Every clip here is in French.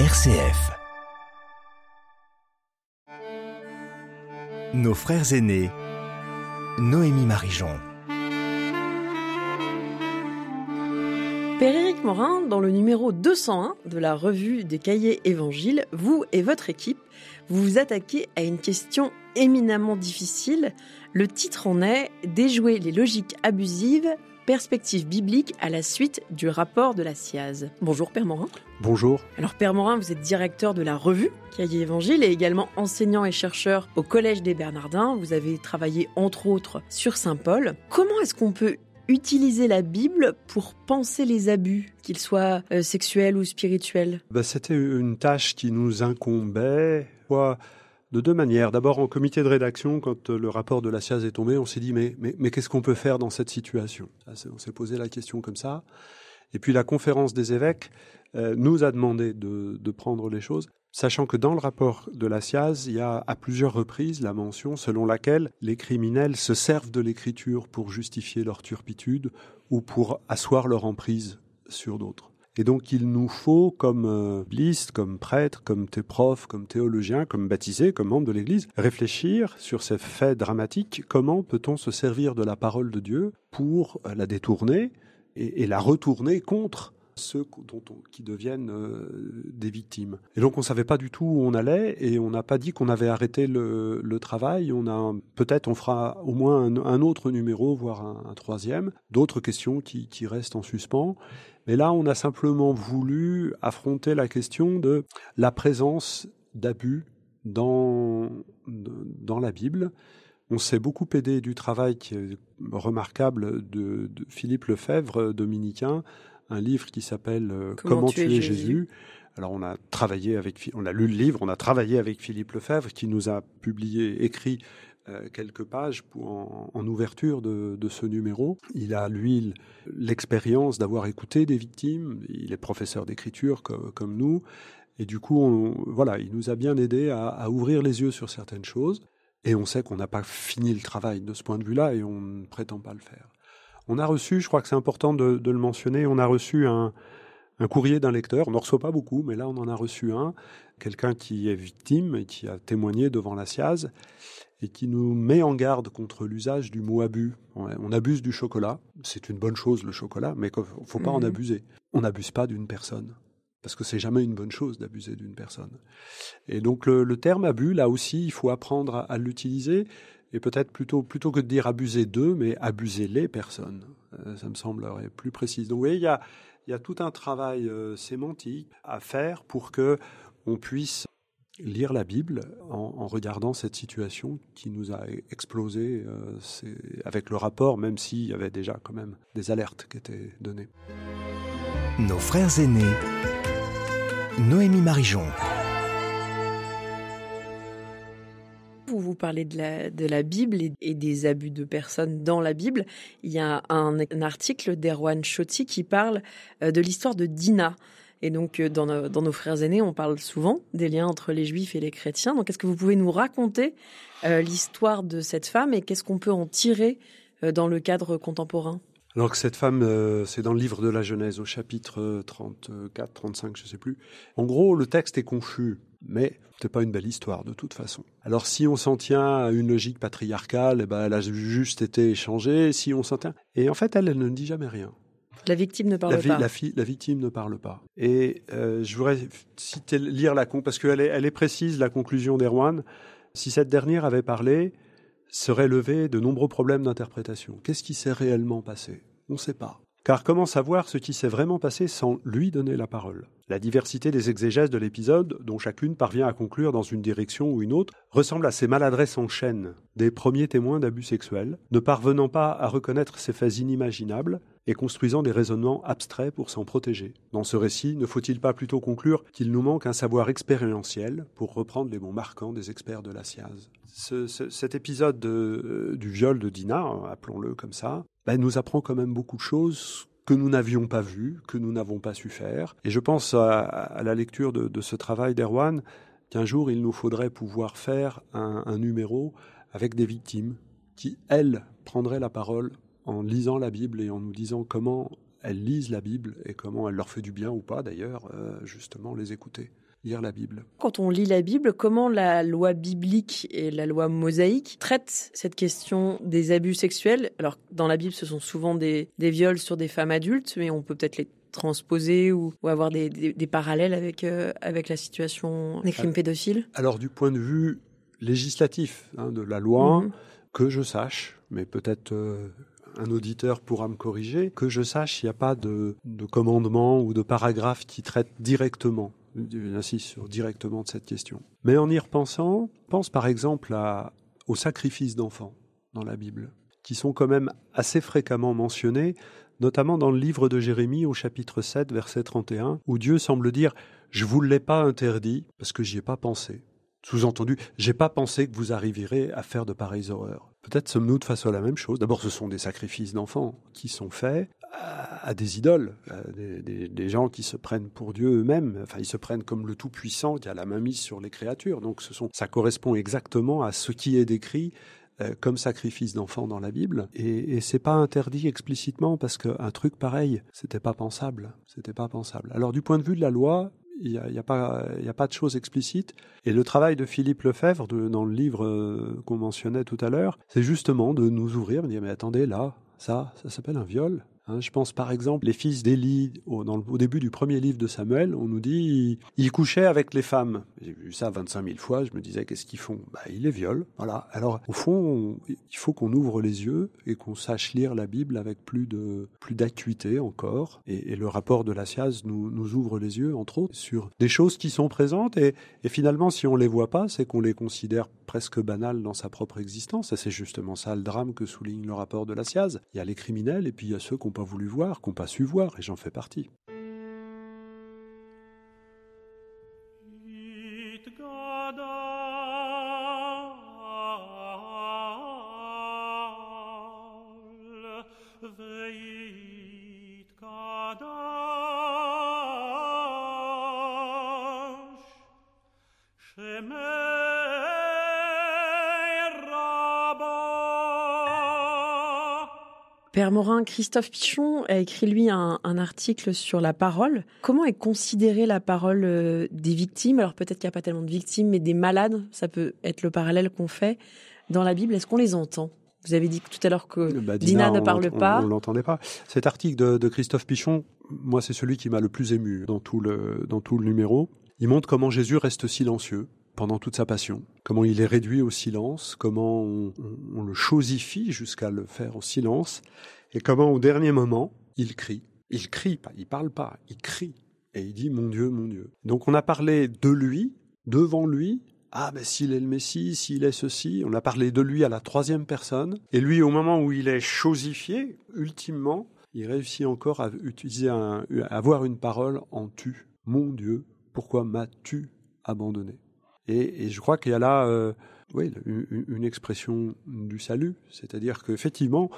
RCF. Nos frères aînés. Noémie Marijon. Père Éric Morin, dans le numéro 201 de la revue des cahiers évangiles, vous et votre équipe, vous vous attaquez à une question éminemment difficile. Le titre en est Déjouer les logiques abusives perspective biblique à la suite du rapport de la SIAZ. Bonjour Père Morin. Bonjour. Alors Père Morin, vous êtes directeur de la revue Cahier Évangile et également enseignant et chercheur au Collège des Bernardins. Vous avez travaillé entre autres sur Saint Paul. Comment est-ce qu'on peut utiliser la Bible pour penser les abus, qu'ils soient euh, sexuels ou spirituels? Ben, C'était une tâche qui nous incombait de deux manières. D'abord, en comité de rédaction, quand euh, le rapport de la SIAZ est tombé, on s'est dit mais, qu'est-ce qu'on peut faire dans cette situation? On s'est posé la question comme ça. Et puis la conférence des évêques euh, nous a demandé de, de, prendre les choses, sachant que dans le rapport de la SIAZ, il y a à plusieurs reprises la mention selon laquelle les criminels se servent de l'écriture pour justifier leur turpitude ou pour asseoir leur emprise sur d'autres. Et donc il nous faut, comme euh, comme prêtre, comme profs, comme théologiens, comme baptisés, comme membres de l'Église, réfléchir sur ces faits dramatiques. Comment peut-on se servir de la parole de Dieu pour euh, la détourner et, la retourner contre ceux qui deviennent euh, des victimes? Et donc on ne savait pas du tout où on allait et on n'a pas dit qu'on avait arrêté le, travail. On a peut-être on fera au moins un, autre numéro, voire un, troisième, d'autres questions qui restent en suspens. Mais là, on a simplement voulu affronter la question de la présence d'abus dans, dans la Bible. On s'est beaucoup aidé du travail qui est remarquable de, de Philippe Lefebvre, dominicain, un livre qui s'appelle euh, Comment, tuer, Jésus. Alors on a travaillé avec, on a lu le livre, on a travaillé avec Philippe Lefebvre qui nous a publié, écrit euh, quelques pages pour, en, ouverture de, ce numéro. Il a, lui, l'expérience d'avoir écouté des victimes. Il est professeur d'écriture comme, nous. Et du coup, voilà, il nous a bien aidé à, ouvrir les yeux sur certaines choses. Et on sait qu'on n'a pas fini le travail de ce point de vue-là et on ne prétend pas le faire. On a reçu, je crois que c'est important de, de, le mentionner, on a reçu un, un courrier d'un lecteur. On n'en reçoit pas beaucoup, mais là, on en a reçu un. Quelqu'un qui est victime et qui a témoigné devant la SIAZ et qui nous met en garde contre l'usage du mot abus. On abuse du chocolat. C'est une bonne chose, le chocolat, mais il ne faut pas mmh. en mhm. abuser. On n'abuse pas d'une personne. Parce que c'est jamais une bonne chose d'abuser d'une personne. Et donc le, le, terme abus, là aussi, il faut apprendre à, à l'utiliser et peut-être plutôt, plutôt que de dire abuser d'eux, mais abuser les personnes. Euh, ça me semblerait plus précis. Donc vous voyez, il y a, y a tout un travail euh, sémantique à faire pour que on puisse lire la Bible en, en, regardant cette situation qui nous a explosé euh, avec le rapport, même s'il y avait déjà quand même des alertes qui étaient données. Nos frères aînés, Noémie Marijon. vous parlez de la, de la Bible et, et, des abus de personnes dans la Bible. Il y a un, un article d'Erwan Chotti qui parle euh, de l'histoire de Dina. Et donc, euh, dans nos, frères aînés, on parle souvent des liens entre les juifs et les chrétiens. Donc, est-ce que vous pouvez nous raconter euh, l'histoire de cette femme et qu'est-ce qu'on peut en tirer euh, dans le cadre contemporain? Alors que cette femme, c'est dans le livre de la Genèse, au chapitre 34, 35, je ne sais plus. En gros, le texte est confus, mais c'est pas une belle histoire de toute façon. Alors si on s'en tient à une logique patriarcale, eh ben, elle a juste été échangée. Si on s'en tient, et en fait, elle ne dit jamais rien. La victime ne parle la pas. La, victime ne parle pas. Et euh, je voudrais citer, lire la con parce qu'elle est, elle est précise la conclusion d'Erwan. Si cette dernière avait parlé, seraient levés de nombreux problèmes d'interprétation. Qu'est-ce qui s'est réellement passé? On ne sait pas. Car comment savoir ce qui s'est vraiment passé sans lui donner la parole? La diversité des exégèses de l'épisode, dont chacune parvient à conclure dans une direction ou une autre, ressemble à ces maladresses en chaîne. Des premiers témoins d'abus sexuels, ne parvenant pas à reconnaître ces faits inimaginables et construisant des raisonnements abstraits pour s'en protéger. Dans ce récit, ne faut-il pas plutôt conclure qu'il nous manque un savoir expérientiel, pour reprendre les mots marquants des experts de la SIAZ ce, ce, Cet épisode de, euh, du viol de Dina, appelons-le comme ça, ben, nous apprend quand même beaucoup de choses que nous n'avions pas vues, que nous n'avons pas su faire. Et je pense à, la lecture de, ce travail d'Erwan, qu'un jour il nous faudrait pouvoir faire un, un numéro avec des victimes qui, elles, prendraient la parole en lisant la Bible et en nous disant comment elles lisent la Bible et comment elle leur fait du bien ou pas d'ailleurs, euh, justement, les écouter lire la Bible. Quand on lit la Bible, comment la loi biblique et la loi mosaïque traitent cette question des abus sexuels? Alors, dans la Bible, ce sont souvent des, viols sur des femmes adultes, mais on peut peut-être les transposer ou, avoir des, parallèles avec, euh, avec la situation des crimes pédophiles Alors, du point de vue législatif hein, de la loi, mhm. que je sache, mais peut-être euh, un auditeur pourra me corriger, que je sache, il n'y a pas de, de commandement ou de paragraphe qui traite directement J'insiste sur directement de cette question. Mais en y repensant, pense par exemple aux sacrifices d'enfants dans la Bible, qui sont quand même assez fréquemment mentionnés, notamment dans le livre de Jérémie au chapitre 7, verset 31, où Dieu semble dire Je vous l'ai pas interdit parce que j'y ai pas pensé. Sous-entendu, j'ai pas pensé que vous arriverez à faire de pareilles horreurs. Peut-être sommes-nous de face à la même chose. D'abord, ce sont des sacrifices d'enfants qui sont faits à, des idoles, des, gens qui se prennent pour Dieu eux-mêmes. Enfin, ils se prennent comme le Tout-Puissant qui a la main mise sur les créatures. Donc, ça correspond exactement à ce qui est décrit euh, comme sacrifice d'enfants dans la Bible. Et, et c'est pas interdit explicitement parce qu'un truc pareil, c'était pas pensable. C'était pas pensable. Alors, du point de vue de la loi, il n'y a, y a, pas, de choses explicites. Et le travail de Philippe Lefebvre, dans le livre euh, qu'on mentionnait tout à l'heure, c'est justement de nous ouvrir, de dire, mais attendez, là, ça, ça s'appelle un viol. Hein, je pense par exemple les fils d'Élie au, début du premier livre de Samuel, on nous dit ils couchaient avec les femmes. J'ai vu ça 25 000 fois. Je me disais qu'est-ce qu'ils font? Bah ils les violent. Voilà. Alors au fond, il faut qu'on ouvre les yeux et qu'on sache lire la Bible avec plus de plus d'acuité encore. Et, le rapport de la SIAZ nous, ouvre les yeux entre autres sur des choses qui sont présentes et, et finalement si on les voit pas, c'est qu'on les considère presque banales dans sa propre existence. Et c'est justement ça le drame que souligne le rapport de la SIAZ. Il y a les criminels et puis il y a ceux qu'on pas voulu voir, qu'on pas su voir, et j'en fais partie. Père Morin, Christophe Pichon a écrit lui un, article sur la parole. Comment est considérée la parole euh, des victimes? Alors peut-être qu'il n'y a pas tellement de victimes, mais des malades, ça peut être le parallèle qu'on fait dans la Bible. Est-ce qu'on les entend? Vous avez dit tout à l'heure que bah, Dina, ne parle pas. On, ne l'entendait pas. Cet article de, de Christophe Pichon, moi, c'est celui qui m'a le plus ému dans tout le dans tout le numéro. Il montre comment Jésus reste silencieux pendant toute sa passion, comment il est réduit au silence, comment on, le chosifie jusqu'à le faire au silence, et comment au dernier moment, il crie. Il crie pas, il parle pas, il crie. Et il dit Mon Dieu, mon Dieu. Donc on a parlé de lui, devant lui. Ah, mais s'il est le Messie, s'il est ceci, on a parlé de lui à la troisième personne. Et lui, au moment où il est chosifié, ultimement, il réussit encore à avoir une parole en tu. Mon Dieu, pourquoi m'as-tu abandonné? Et, je crois qu'il y a là euh, une, expression du salut, c'est-à-dire qu'effectivement,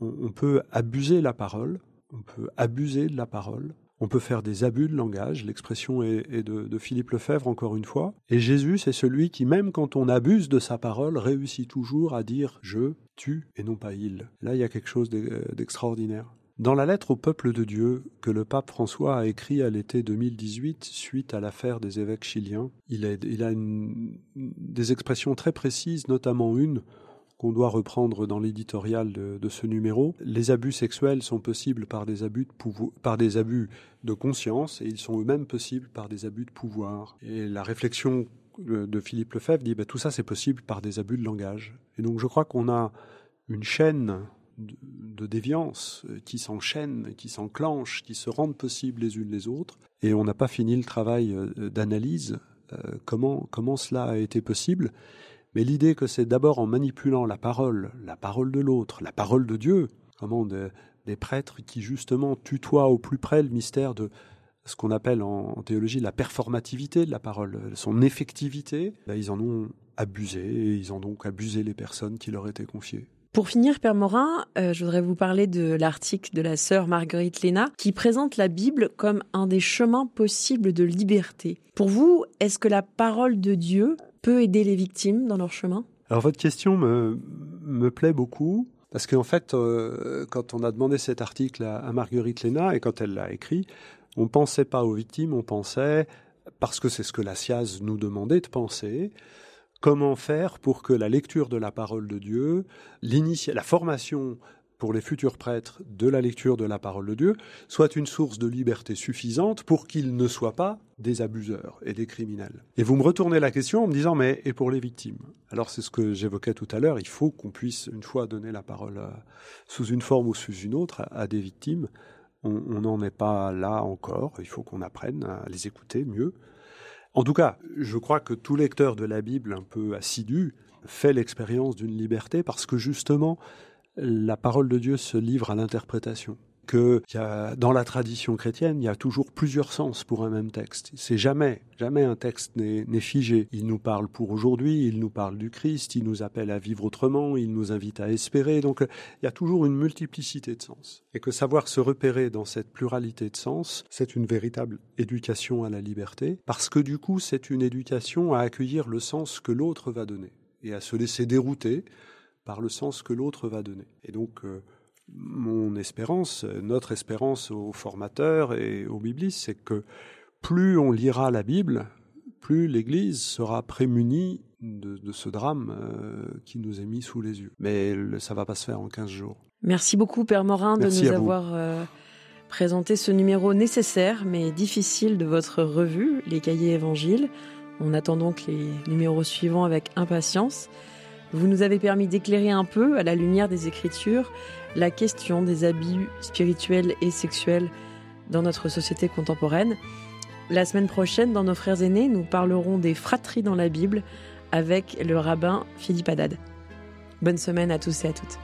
on, on peut abuser la parole, on peut abuser de la parole, on peut faire des abus de langage, l'expression est, de, de, Philippe Lefebvre encore une fois, et Jésus c'est celui qui même quand on abuse de sa parole réussit toujours à dire je, tu et non pas il. Là il y a quelque chose d'extraordinaire. Dans la lettre au peuple de Dieu que le pape François a écrit à l'été 2018 suite à l'affaire des évêques chiliens, il, a des expressions très précises, notamment une qu'on doit reprendre dans l'éditorial de, ce numéro. Les abus sexuels sont possibles par des abus de conscience et ils sont eux-mêmes possibles par des abus de pouvoir. Et la réflexion de Philippe Lefebvre dit ben, tout ça c'est possible par des abus de langage. Et donc je crois qu'on a une chaîne de, déviance euh, qui s'enchaînent, qui s'enclenchent, qui se rendent possibles les unes les autres. Et on n'a pas fini le travail euh, d'analyse, euh, comment, comment cela a été possible. Mais l'idée que c'est d'abord en manipulant la parole, la parole de l'autre, la parole de Dieu, comment des prêtres qui justement tutoient au plus près le mystère de ce qu'on appelle en, théologie la performativité de la parole, son effectivité, ben, ils en ont abusé et ils ont donc abusé les personnes qui leur étaient confiées. Pour finir, Père Morin, euh, je voudrais vous parler de l'article de la sœur Marguerite Léna qui présente la Bible comme un des chemins possibles de liberté. Pour vous, est-ce que la parole de Dieu peut aider les victimes dans leur chemin? Alors votre question me, me plaît beaucoup. Parce qu'en fait, euh, quand on a demandé cet article à, Marguerite Léna et quand elle l'a écrit, on ne pensait pas aux victimes, on pensait, parce que c'est ce que la SIAZ nous demandait de penser, comment faire pour que la lecture de la parole de Dieu, la formation pour les futurs prêtres de la lecture de la parole de Dieu soit une source de liberté suffisante pour qu'ils ne soient pas des abuseurs et des criminels. Et vous me retournez la question en me disant mais et pour les victimes? Alors c'est ce que j'évoquais tout à l'heure, il faut qu'on puisse une fois donner la parole euh, sous une forme ou sous une autre à, des victimes. On n'en est pas là encore, il faut qu'on apprenne à les écouter mieux. En tout cas, je crois que tout lecteur de la Bible un peu assidu fait l'expérience d'une liberté parce que justement, la parole de Dieu se livre à l'interprétation. Que dans la tradition chrétienne, il y a toujours plusieurs sens pour un même texte. C'est jamais, jamais un texte n'est figé. Il nous parle pour aujourd'hui, il nous parle du Christ, il nous appelle à vivre autrement, il nous invite à espérer. Donc, il y a toujours une multiplicité de sens. Et que savoir se repérer dans cette pluralité de sens, c'est une véritable éducation à la liberté, parce que du coup, c'est une éducation à accueillir le sens que l'autre va donner et à se laisser dérouter par le sens que l'autre va donner. Et donc, euh, mon espérance, notre espérance aux formateurs et aux biblistes, c'est que plus on lira la Bible, plus l'Église sera prémunie de, ce drame euh, qui nous est mis sous les yeux. Mais ça va pas se faire en 15 jours. Merci beaucoup, Père Morin, de nous avoir euh, présenté ce numéro nécessaire mais difficile de votre revue, Les Cahiers Évangiles. On attend donc les numéros suivants avec impatience. Vous nous avez permis d'éclairer un peu, à la lumière des Écritures, la question des abus spirituels et sexuels dans notre société contemporaine. La semaine prochaine, dans Nos Frères aînés, nous parlerons des fratries dans la Bible avec le rabbin Philippe Haddad. Bonne semaine à tous et à toutes.